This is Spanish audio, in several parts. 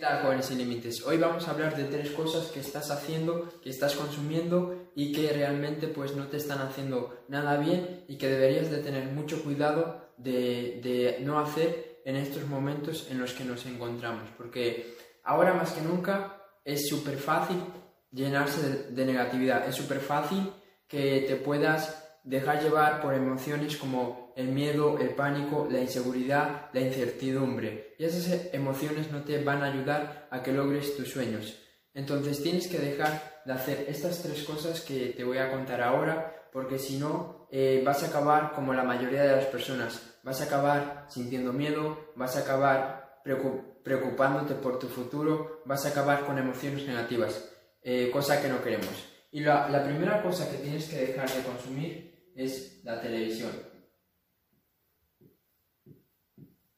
¿Qué tal, jóvenes sin límites? Hoy vamos a hablar de tres cosas que estás haciendo, que estás consumiendo y que realmente pues no te están haciendo nada bien y que deberías de tener mucho cuidado de, de no hacer en estos momentos en los que nos encontramos. Porque ahora más que nunca es súper fácil llenarse de, de negatividad, es súper fácil que te puedas dejar llevar por emociones como el miedo, el pánico, la inseguridad, la incertidumbre. Y esas emociones no te van a ayudar a que logres tus sueños. Entonces tienes que dejar de hacer estas tres cosas que te voy a contar ahora, porque si no eh, vas a acabar como la mayoría de las personas. Vas a acabar sintiendo miedo, vas a acabar preocupándote por tu futuro, vas a acabar con emociones negativas, eh, cosa que no queremos. Y la, la primera cosa que tienes que dejar de consumir es la televisión.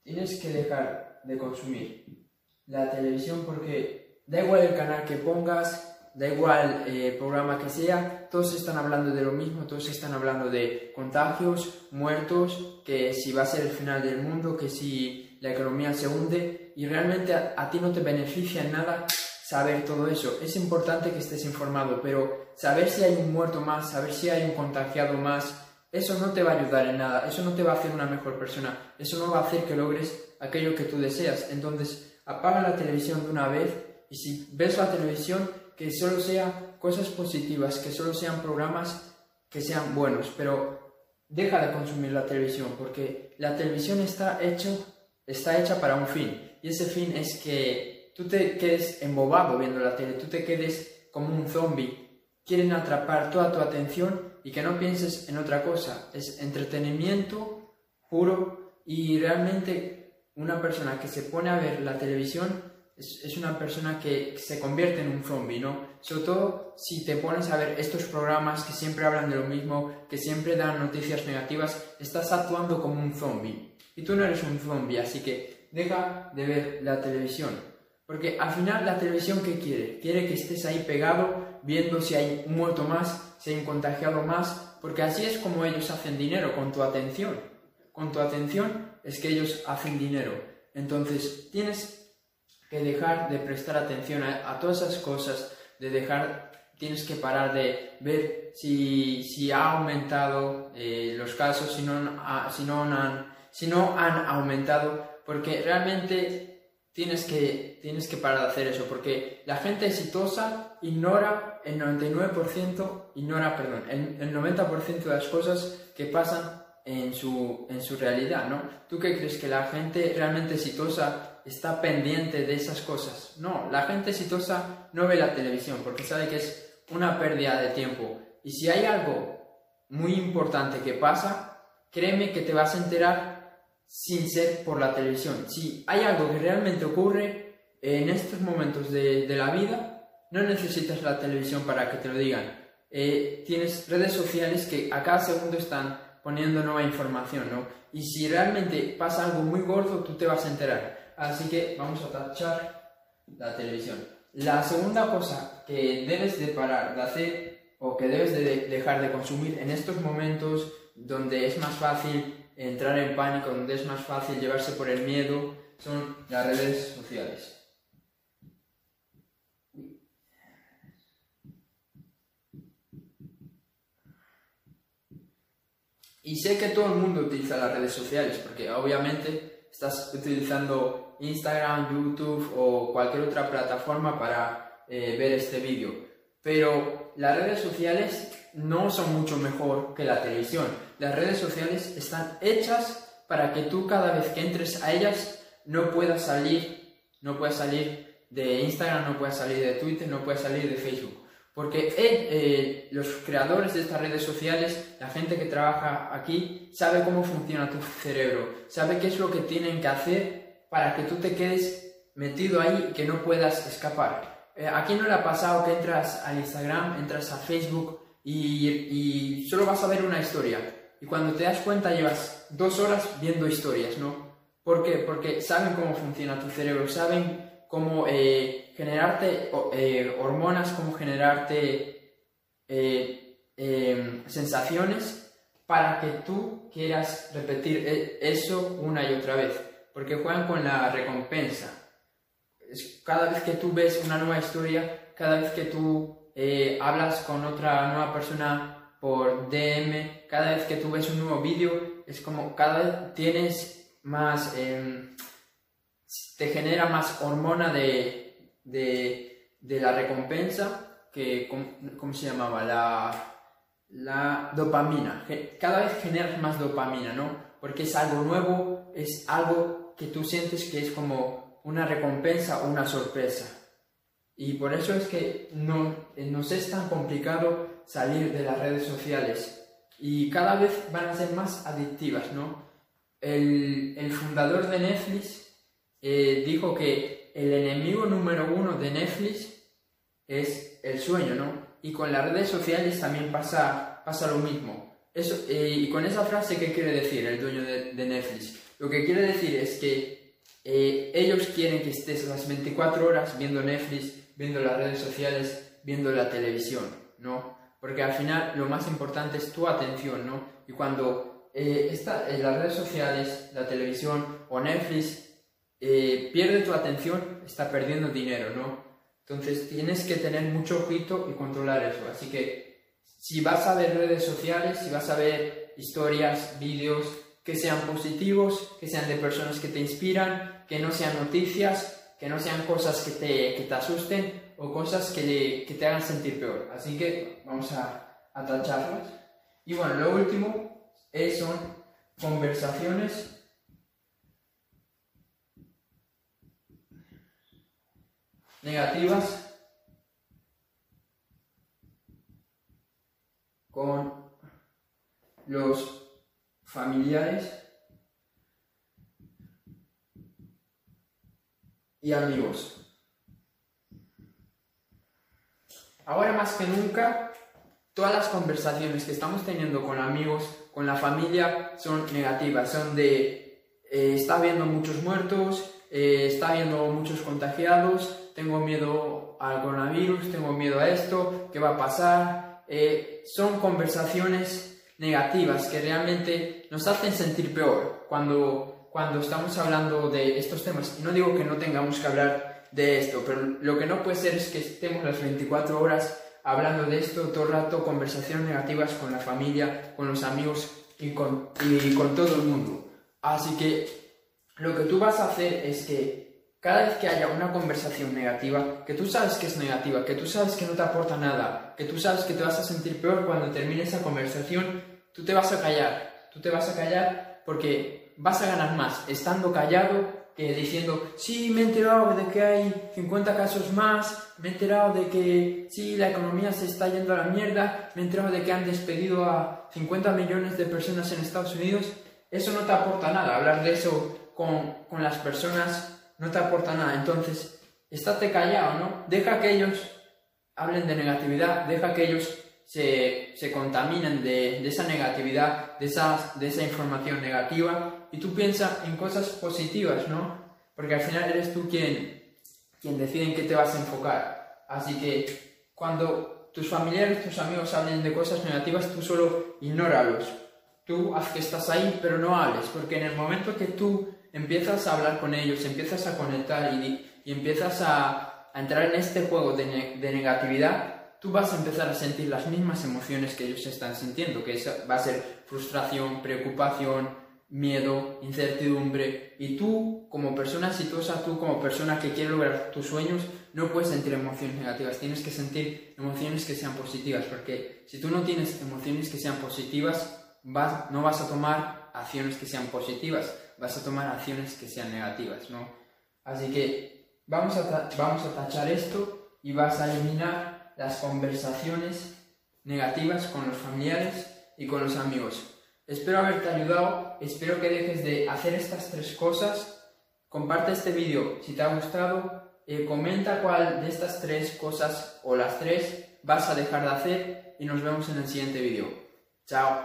Tienes que dejar de consumir la televisión porque da igual el canal que pongas, da igual el eh, programa que sea, todos están hablando de lo mismo, todos están hablando de contagios, muertos, que si va a ser el final del mundo, que si la economía se hunde y realmente a, a ti no te beneficia en nada saber todo eso. Es importante que estés informado, pero saber si hay un muerto más, saber si hay un contagiado más, eso no te va a ayudar en nada, eso no te va a hacer una mejor persona, eso no va a hacer que logres aquello que tú deseas. Entonces, apaga la televisión de una vez y si ves la televisión, que solo sea cosas positivas, que solo sean programas que sean buenos, pero deja de consumir la televisión porque la televisión está, hecho, está hecha para un fin y ese fin es que tú te quedes embobado viendo la tele, tú te quedes como un zombie quieren atrapar toda tu atención y que no pienses en otra cosa. Es entretenimiento puro y realmente una persona que se pone a ver la televisión es, una persona que se convierte en un zombie, ¿no? Sobre todo si te pones a ver estos programas que siempre hablan de lo mismo, que siempre dan noticias negativas, estás actuando como un zombie. Y tú no eres un zombie, así que deja de ver la televisión. Porque al final la televisión ¿qué quiere? Quiere que estés ahí pegado viendo si hay muerto más, si hay contagiado más, porque así es como ellos hacen dinero, con tu atención. Con tu atención es que ellos hacen dinero. Entonces tienes que dejar de prestar atención a, todas esas cosas, de dejar, tienes que parar de ver si, si ha aumentado eh, los casos, si no, si, no han, si no han aumentado, porque realmente tienes que, tienes que parar de hacer eso, porque la gente exitosa ignora el 99%, ignora, perdón, el, el 90% de las cosas que pasan en su, en su realidad, ¿no? ¿Tú qué crees que la gente realmente exitosa está pendiente de esas cosas? No, la gente exitosa no ve la televisión porque sabe que es una pérdida de tiempo. Y si hay algo muy importante que pasa, créeme que te vas a enterar sin ser por la televisión. Si hay algo que realmente ocurre en estos momentos de, la vida, no necesitas la televisión para que te lo digan. Eh, tienes redes sociales que a cada segundo están poniendo nueva información, ¿no? Y si realmente pasa algo muy gordo, tú te vas a enterar. Así que vamos a tachar la televisión. La segunda cosa que debes de parar de hacer o que debes de dejar de consumir en estos momentos donde es más fácil entrar en pánico, donde es más fácil llevarse por el miedo, son las redes sociales. Y sé que todo el mundo utiliza las redes sociales, porque obviamente estás utilizando Instagram, YouTube o cualquier otra plataforma para eh, ver este vídeo. Pero las redes sociales no son mucho mejor que la televisión. Las redes sociales están hechas para que tú cada vez que entres a ellas no puedas salir, no puedas salir de Instagram, no puedas salir de Twitter, no puedas salir de Facebook. Porque eh, eh, los creadores de estas redes sociales, la gente que trabaja aquí, sabe cómo funciona tu cerebro, sabe qué es lo que tienen que hacer para que tú te quedes metido ahí y que no puedas escapar. Eh, aquí no le ha pasado que entras al Instagram, entras a Facebook y, solo vas a ver una historia. Y cuando te das cuenta llevas dos horas viendo historias, ¿no? ¿Por qué? Porque saben cómo funciona tu cerebro, saben cómo eh, generarte eh, hormonas, cómo generarte eh, sensaciones para que tú quieras repetir eso una y otra vez. Porque juegan con la recompensa. Cada vez que tú ves una nueva historia, cada vez que tú hablas con otra nueva persona por DM, cada vez que tú ves un nuevo vídeo, es como cada vez tienes más, em, te genera más hormona de, de, de la recompensa, que, ¿cómo, se llamaba? La, la dopamina. Cada vez generas más dopamina, ¿no? Porque es algo nuevo, es algo que tú sientes que es como una recompensa o una sorpresa. Y por eso es que no, eh, nos es tan complicado salir de las redes sociales. Y cada vez van a ser más adictivas, ¿no? El, el fundador de Netflix eh, dijo que el enemigo número uno de Netflix es el sueño, ¿no? Y con las redes sociales también pasa, pasa lo mismo. Eso, eh, y con esa frase, ¿qué quiere decir el dueño de, de Netflix? Lo que quiere decir es que ellos quieren que estés las 24 horas viendo Netflix, viendo las redes sociales, viendo la televisión, ¿no? Porque al final lo más importante es tu atención, ¿no? Y cuando eh, está en las redes sociales, la televisión o Netflix eh, pierde tu atención, está perdiendo dinero, ¿no? Entonces tienes que tener mucho ojito y controlar eso. Así que si vas a ver redes sociales, si vas a ver historias, vídeos que sean positivos, que sean de personas que te inspiran, que no sean noticias, que no sean cosas que te, que te asusten o cosas que, que, te hagan sentir peor. Así que vamos a, a tacharlas. Y bueno, lo último es, son conversaciones negativas con los familiares y amigos. Ahora más que nunca, todas las conversaciones que estamos teniendo con amigos, con la familia, son negativas, son de eh, está habiendo muchos muertos, eh, está habiendo muchos contagiados, tengo miedo al coronavirus, tengo miedo a esto, ¿qué va a pasar? Eh, son conversaciones negativas que realmente nos hacen sentir peor cuando cuando estamos hablando de estos temas. Y no digo que no tengamos que hablar de esto, pero lo que no puede ser es que estemos las 24 horas hablando de esto todo el rato, conversaciones negativas con la familia, con los amigos y con, y con todo el mundo. Así que lo que tú vas a hacer es que cada vez que haya una conversación negativa, que tú sabes que es negativa, que tú sabes que no te aporta nada, que tú sabes que te vas a sentir peor cuando termine esa conversación, tú te vas a callar. Tú te vas a callar porque vas a ganar más estando callado que diciendo, sí, me he enterado de que hay 50 casos más, me he enterado de que sí, la economía se está yendo a la mierda, me he enterado de que han despedido a 50 millones de personas en Estados Unidos. Eso no te aporta nada, hablar de eso con, con las personas no te aporta nada. Entonces, estate callado, ¿no? Deja que ellos hablen de negatividad, deja que ellos se, se contaminen de, de, esa negatividad, de, esa, de esa información negativa y tú piensas en cosas positivas, ¿no? Porque al final eres tú quien, quien decide en qué te vas a enfocar. Así que cuando tus familiares, tus amigos hablen de cosas negativas, tú solo ignóralos. Tú haz que estás ahí, pero no hables, porque en el momento que tú empiezas a hablar con ellos, empiezas a conectar y, y empiezas a, a, entrar en este juego de, de negatividad, tú vas a empezar a sentir las mismas emociones que ellos están sintiendo, que va a ser frustración, preocupación, miedo, incertidumbre. Y tú, como persona exitosa, tú como persona que quiere lograr tus sueños, no puedes sentir emociones negativas, tienes que sentir emociones que sean positivas, porque si tú no tienes emociones que sean positivas, vas, no vas a tomar acciones que sean positivas, vas a tomar acciones que sean negativas, ¿no? Así que vamos a, vamos a tachar esto y vas a eliminar las conversaciones negativas con los familiares y con los amigos. Espero haberte ayudado, espero que dejes de hacer estas tres cosas. Comparte este vídeo si te ha gustado, eh, comenta cuál de estas tres cosas o las tres vas a dejar de hacer y nos vemos en el siguiente vídeo. Chao.